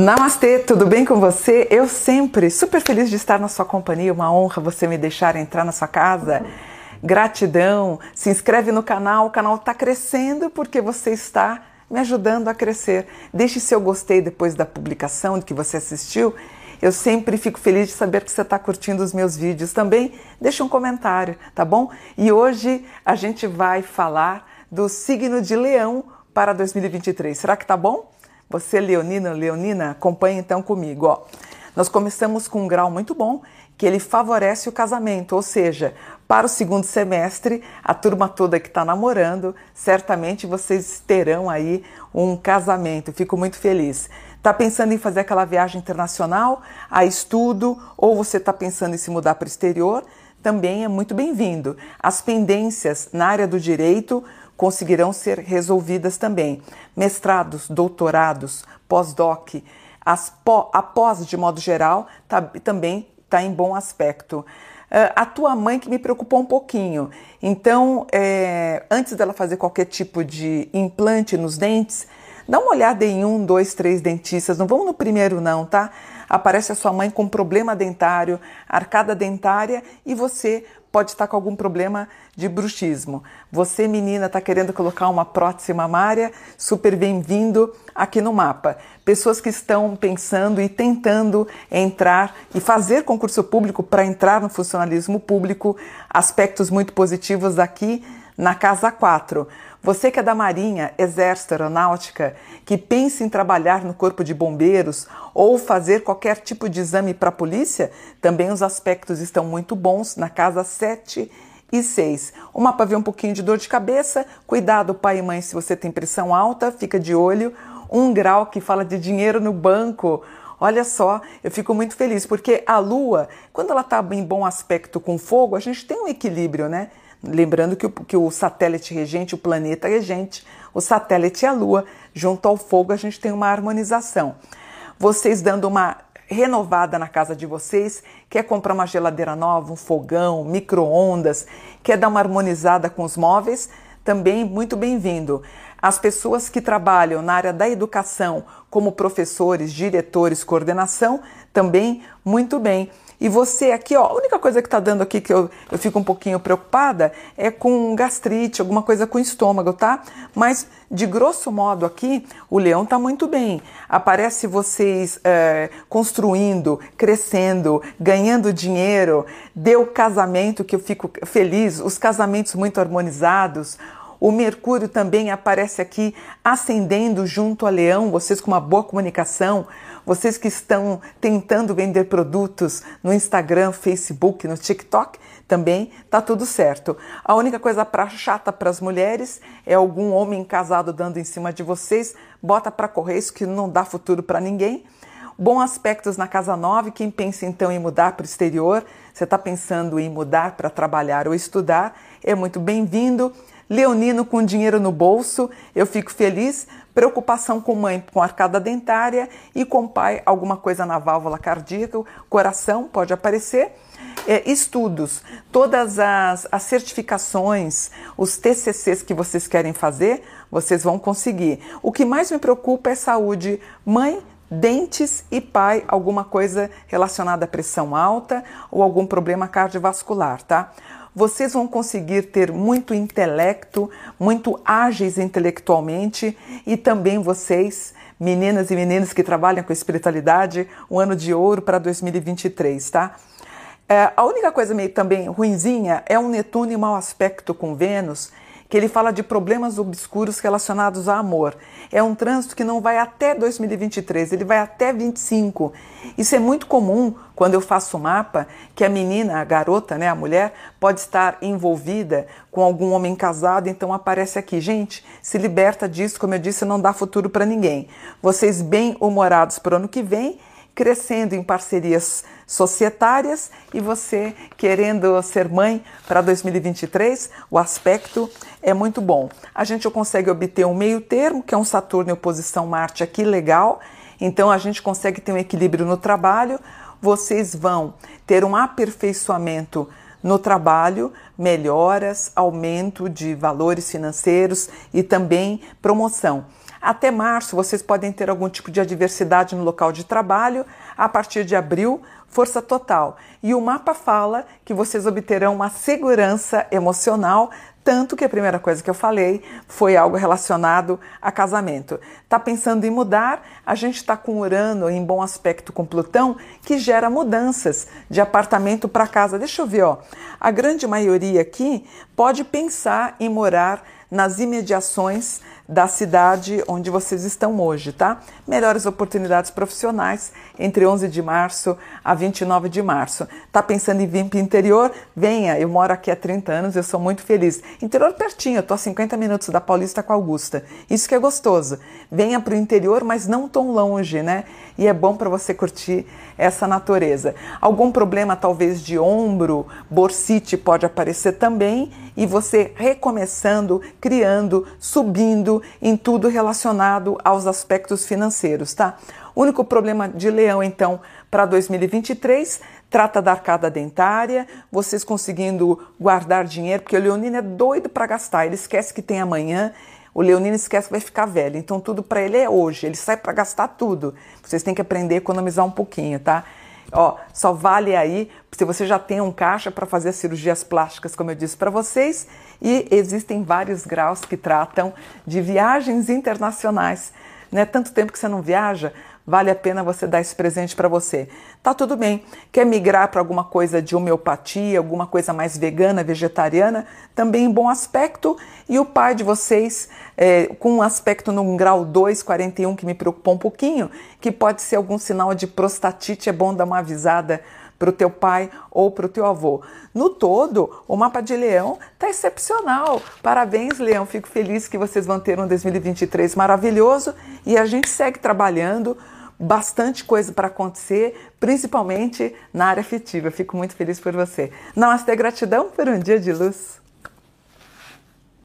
Namastê, tudo bem com você? Eu sempre super feliz de estar na sua companhia, uma honra você me deixar entrar na sua casa. Gratidão, se inscreve no canal, o canal está crescendo porque você está me ajudando a crescer. Deixe seu gostei depois da publicação que você assistiu. Eu sempre fico feliz de saber que você está curtindo os meus vídeos. Também deixe um comentário, tá bom? E hoje a gente vai falar do signo de Leão para 2023. Será que tá bom? Você, Leonina, Leonina, acompanhe então comigo. Ó. Nós começamos com um grau muito bom, que ele favorece o casamento, ou seja, para o segundo semestre, a turma toda que está namorando, certamente vocês terão aí um casamento. Fico muito feliz. Está pensando em fazer aquela viagem internacional, a estudo, ou você está pensando em se mudar para o exterior? Também é muito bem-vindo. As pendências na área do direito conseguirão ser resolvidas também. Mestrados, doutorados, pós-doc, a pós, de modo geral, tá, também está em bom aspecto. Uh, a tua mãe que me preocupou um pouquinho. Então, é, antes dela fazer qualquer tipo de implante nos dentes, dá uma olhada em um, dois, três dentistas. Não vamos no primeiro, não, tá? Aparece a sua mãe com problema dentário, arcada dentária e você pode estar com algum problema de bruxismo. Você, menina, está querendo colocar uma prótese mamária? Super bem-vindo aqui no mapa. Pessoas que estão pensando e tentando entrar e fazer concurso público para entrar no funcionalismo público, aspectos muito positivos aqui na casa 4. Você que é da Marinha, Exército, Aeronáutica, que pensa em trabalhar no Corpo de Bombeiros ou fazer qualquer tipo de exame para a polícia, também os aspectos estão muito bons na casa 7 e 6. O mapa vê um pouquinho de dor de cabeça, cuidado pai e mãe se você tem pressão alta, fica de olho. Um grau que fala de dinheiro no banco. Olha só, eu fico muito feliz porque a Lua, quando ela está em bom aspecto com fogo, a gente tem um equilíbrio, né? Lembrando que o, que o satélite regente, o planeta regente, o satélite e a Lua, junto ao fogo, a gente tem uma harmonização. Vocês dando uma renovada na casa de vocês, quer comprar uma geladeira nova, um fogão, micro-ondas, quer dar uma harmonizada com os móveis, também muito bem-vindo. As pessoas que trabalham na área da educação, como professores, diretores, coordenação, também muito bem. E você aqui, ó, a única coisa que tá dando aqui que eu, eu fico um pouquinho preocupada é com gastrite, alguma coisa com estômago, tá? Mas de grosso modo aqui, o leão tá muito bem. Aparece vocês é, construindo, crescendo, ganhando dinheiro, deu casamento que eu fico feliz, os casamentos muito harmonizados, o Mercúrio também aparece aqui ascendendo junto a Leão, vocês com uma boa comunicação, vocês que estão tentando vender produtos no Instagram, Facebook, no TikTok, também tá tudo certo. A única coisa pra, chata para as mulheres é algum homem casado dando em cima de vocês, bota para correr isso que não dá futuro para ninguém. Bom aspectos na casa 9, quem pensa então em mudar para o exterior, você está pensando em mudar para trabalhar ou estudar, é muito bem-vindo. Leonino com dinheiro no bolso, eu fico feliz. Preocupação com mãe com arcada dentária e com pai alguma coisa na válvula cardíaca, coração pode aparecer. É, estudos, todas as, as certificações, os TCCs que vocês querem fazer, vocês vão conseguir. O que mais me preocupa é saúde, mãe, dentes e pai, alguma coisa relacionada à pressão alta ou algum problema cardiovascular, tá? Vocês vão conseguir ter muito intelecto, muito ágeis intelectualmente e também vocês, meninas e meninos que trabalham com espiritualidade, um ano de ouro para 2023, tá? É, a única coisa meio também ruinzinha é um Netuno em mau aspecto com Vênus que ele fala de problemas obscuros relacionados a amor. É um trânsito que não vai até 2023, ele vai até 25. Isso é muito comum quando eu faço o mapa, que a menina, a garota, né, a mulher, pode estar envolvida com algum homem casado, então aparece aqui. Gente, se liberta disso, como eu disse, não dá futuro para ninguém. Vocês bem-humorados para o ano que vem crescendo em parcerias societárias e você querendo ser mãe para 2023, o aspecto é muito bom. A gente consegue obter um meio termo, que é um Saturno em oposição Marte aqui legal, então a gente consegue ter um equilíbrio no trabalho, vocês vão ter um aperfeiçoamento no trabalho, melhoras, aumento de valores financeiros e também promoção. Até março, vocês podem ter algum tipo de adversidade no local de trabalho. A partir de abril, força total. E o mapa fala que vocês obterão uma segurança emocional, tanto que a primeira coisa que eu falei foi algo relacionado a casamento. Tá pensando em mudar? A gente está com Urano em bom aspecto com Plutão, que gera mudanças de apartamento para casa. Deixa eu ver, ó. A grande maioria aqui pode pensar em morar nas imediações da cidade onde vocês estão hoje, tá? Melhores oportunidades profissionais entre 11 de março a 29 de março. Tá pensando em vir para o interior? Venha, eu moro aqui há 30 anos, eu sou muito feliz. Interior pertinho, eu tô a 50 minutos da Paulista com a Augusta. Isso que é gostoso. Venha para o interior, mas não tão longe, né? E é bom para você curtir essa natureza. Algum problema talvez de ombro, borsite pode aparecer também e você recomeçando, criando, subindo em tudo relacionado aos aspectos financeiros, tá? O único problema de leão, então, para 2023, trata da arcada dentária, vocês conseguindo guardar dinheiro, porque o leonino é doido para gastar, ele esquece que tem amanhã, o leonino esquece que vai ficar velho, então tudo para ele é hoje, ele sai para gastar tudo. Vocês têm que aprender a economizar um pouquinho, tá? Ó, só vale aí se você já tem um caixa para fazer as cirurgias plásticas, como eu disse para vocês, e existem vários graus que tratam de viagens internacionais. Não é tanto tempo que você não viaja, vale a pena você dar esse presente para você. Tá tudo bem. Quer migrar para alguma coisa de homeopatia, alguma coisa mais vegana, vegetariana, também em bom aspecto. E o pai de vocês, é, com um aspecto num grau 2, 41, que me preocupou um pouquinho, que pode ser algum sinal de prostatite, é bom dar uma avisada para o teu pai ou para o teu avô. No todo, o mapa de Leão está excepcional. Parabéns, Leão. Fico feliz que vocês vão ter um 2023 maravilhoso e a gente segue trabalhando bastante coisa para acontecer, principalmente na área afetiva. Fico muito feliz por você. Namastê, gratidão por um dia de luz.